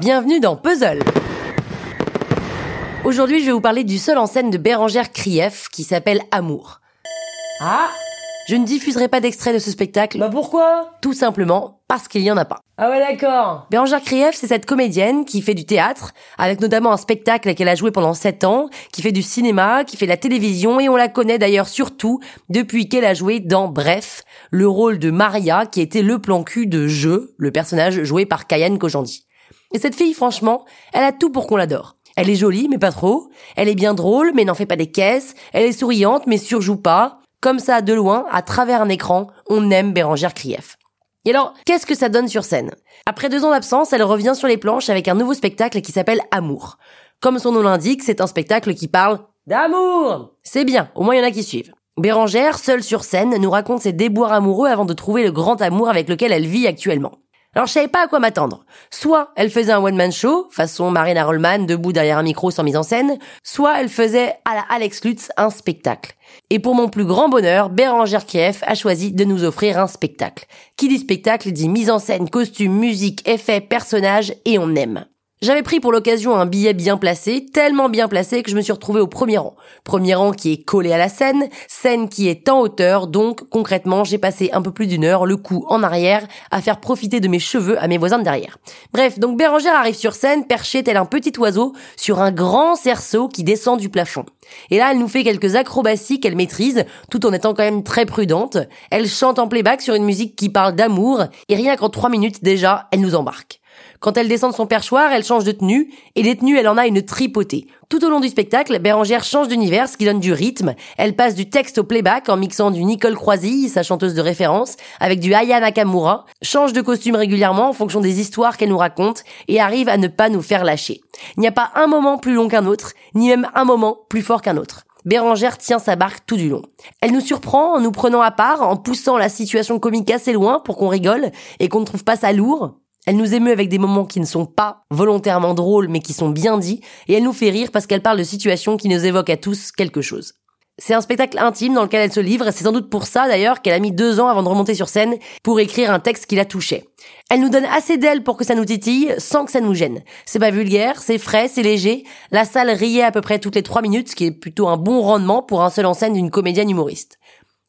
Bienvenue dans Puzzle Aujourd'hui, je vais vous parler du seul en scène de Bérangère Krief qui s'appelle Amour. Ah Je ne diffuserai pas d'extrait de ce spectacle, Bah pourquoi? Tout simplement parce qu'il n'y en a pas. Ah ouais d'accord. Bérangère Krief, c'est cette comédienne qui fait du théâtre, avec notamment un spectacle qu'elle a joué pendant 7 ans, qui fait du cinéma, qui fait de la télévision, et on la connaît d'ailleurs surtout depuis qu'elle a joué dans Bref, le rôle de Maria, qui était le plan cul de Jeu, le personnage joué par Kayane Kojandi. Et cette fille, franchement, elle a tout pour qu'on l'adore. Elle est jolie, mais pas trop. Elle est bien drôle, mais n'en fait pas des caisses. Elle est souriante, mais surjoue pas. Comme ça, de loin, à travers un écran, on aime Bérangère Krief. Et alors, qu'est-ce que ça donne sur scène? Après deux ans d'absence, elle revient sur les planches avec un nouveau spectacle qui s'appelle Amour. Comme son nom l'indique, c'est un spectacle qui parle d'amour. C'est bien, au moins il y en a qui suivent. Bérangère, seule sur scène, nous raconte ses déboires amoureux avant de trouver le grand amour avec lequel elle vit actuellement. Alors je savais pas à quoi m'attendre. Soit elle faisait un one-man show, façon Marina Rollman, debout derrière un micro sans mise en scène, soit elle faisait à la Alex Lutz un spectacle. Et pour mon plus grand bonheur, Bérangère Krief a choisi de nous offrir un spectacle. Qui dit spectacle dit mise en scène, costume, musique, effets, personnages, et on aime. J'avais pris pour l'occasion un billet bien placé, tellement bien placé que je me suis retrouvée au premier rang. Premier rang qui est collé à la scène, scène qui est en hauteur, donc concrètement j'ai passé un peu plus d'une heure, le cou en arrière, à faire profiter de mes cheveux à mes voisins de derrière. Bref, donc Bérangère arrive sur scène, perchée tel un petit oiseau, sur un grand cerceau qui descend du plafond. Et là, elle nous fait quelques acrobaties qu'elle maîtrise, tout en étant quand même très prudente. Elle chante en playback sur une musique qui parle d'amour, et rien qu'en trois minutes déjà, elle nous embarque. Quand elle descend de son perchoir, elle change de tenue, et des tenues, elle en a une tripotée. Tout au long du spectacle, Bérangère change d'univers, ce qui donne du rythme. Elle passe du texte au playback en mixant du Nicole Croisille, sa chanteuse de référence, avec du Aya Nakamura, change de costume régulièrement en fonction des histoires qu'elle nous raconte, et arrive à ne pas nous faire lâcher. Il n'y a pas un moment plus long qu'un autre, ni même un moment plus fort qu'un autre. Bérangère tient sa barque tout du long. Elle nous surprend en nous prenant à part, en poussant la situation comique assez loin pour qu'on rigole et qu'on ne trouve pas ça lourd. Elle nous émeut avec des moments qui ne sont pas volontairement drôles mais qui sont bien dits et elle nous fait rire parce qu'elle parle de situations qui nous évoquent à tous quelque chose. C'est un spectacle intime dans lequel elle se livre et c'est sans doute pour ça d'ailleurs qu'elle a mis deux ans avant de remonter sur scène pour écrire un texte qui la touchait. Elle nous donne assez d'elle pour que ça nous titille sans que ça nous gêne. C'est pas vulgaire, c'est frais, c'est léger. La salle riait à peu près toutes les trois minutes, ce qui est plutôt un bon rendement pour un seul en scène d'une comédienne humoriste.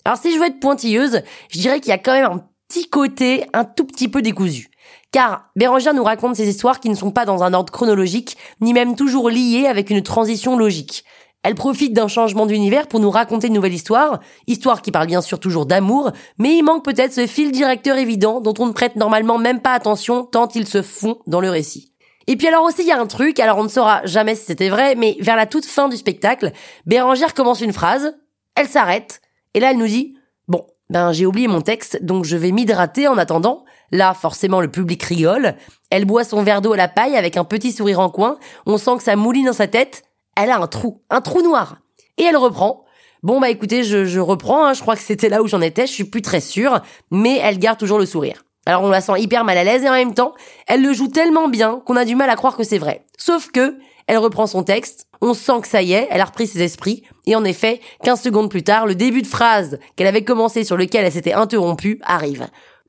Alors si je veux être pointilleuse, je dirais qu'il y a quand même un petit côté un tout petit peu décousu. Car Bérangère nous raconte ces histoires qui ne sont pas dans un ordre chronologique, ni même toujours liées avec une transition logique. Elle profite d'un changement d'univers pour nous raconter une nouvelle histoire, histoire qui parle bien sûr toujours d'amour, mais il manque peut-être ce fil directeur évident dont on ne prête normalement même pas attention tant il se fond dans le récit. Et puis alors aussi il y a un truc, alors on ne saura jamais si c'était vrai, mais vers la toute fin du spectacle, Bérangère commence une phrase, elle s'arrête, et là elle nous dit Bon, ben j'ai oublié mon texte, donc je vais m'hydrater en attendant. Là, forcément, le public rigole. Elle boit son verre d'eau à la paille avec un petit sourire en coin. On sent que ça mouline dans sa tête. Elle a un trou, un trou noir. Et elle reprend. Bon bah écoutez, je, je reprends, hein. je crois que c'était là où j'en étais, je suis plus très sûre, mais elle garde toujours le sourire. Alors on la sent hyper mal à l'aise et en même temps, elle le joue tellement bien qu'on a du mal à croire que c'est vrai. Sauf que, elle reprend son texte, on sent que ça y est, elle a repris ses esprits, et en effet, 15 secondes plus tard, le début de phrase qu'elle avait commencé sur lequel elle s'était interrompue arrive.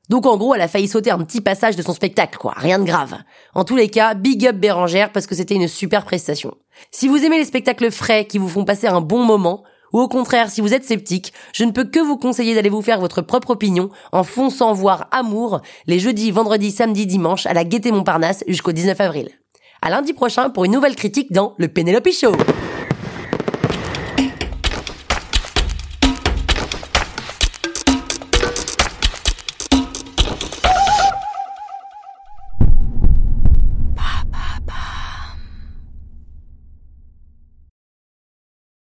Donc en gros, elle a failli sauter un petit passage de son spectacle, quoi. Rien de grave. En tous les cas, big up Bérangère parce que c'était une super prestation. Si vous aimez les spectacles frais qui vous font passer un bon moment, ou au contraire, si vous êtes sceptique, je ne peux que vous conseiller d'aller vous faire votre propre opinion en fonçant voir Amour les jeudis, vendredis, samedis, dimanches à la Gaîté Montparnasse jusqu'au 19 avril. À lundi prochain pour une nouvelle critique dans le Penelope Show.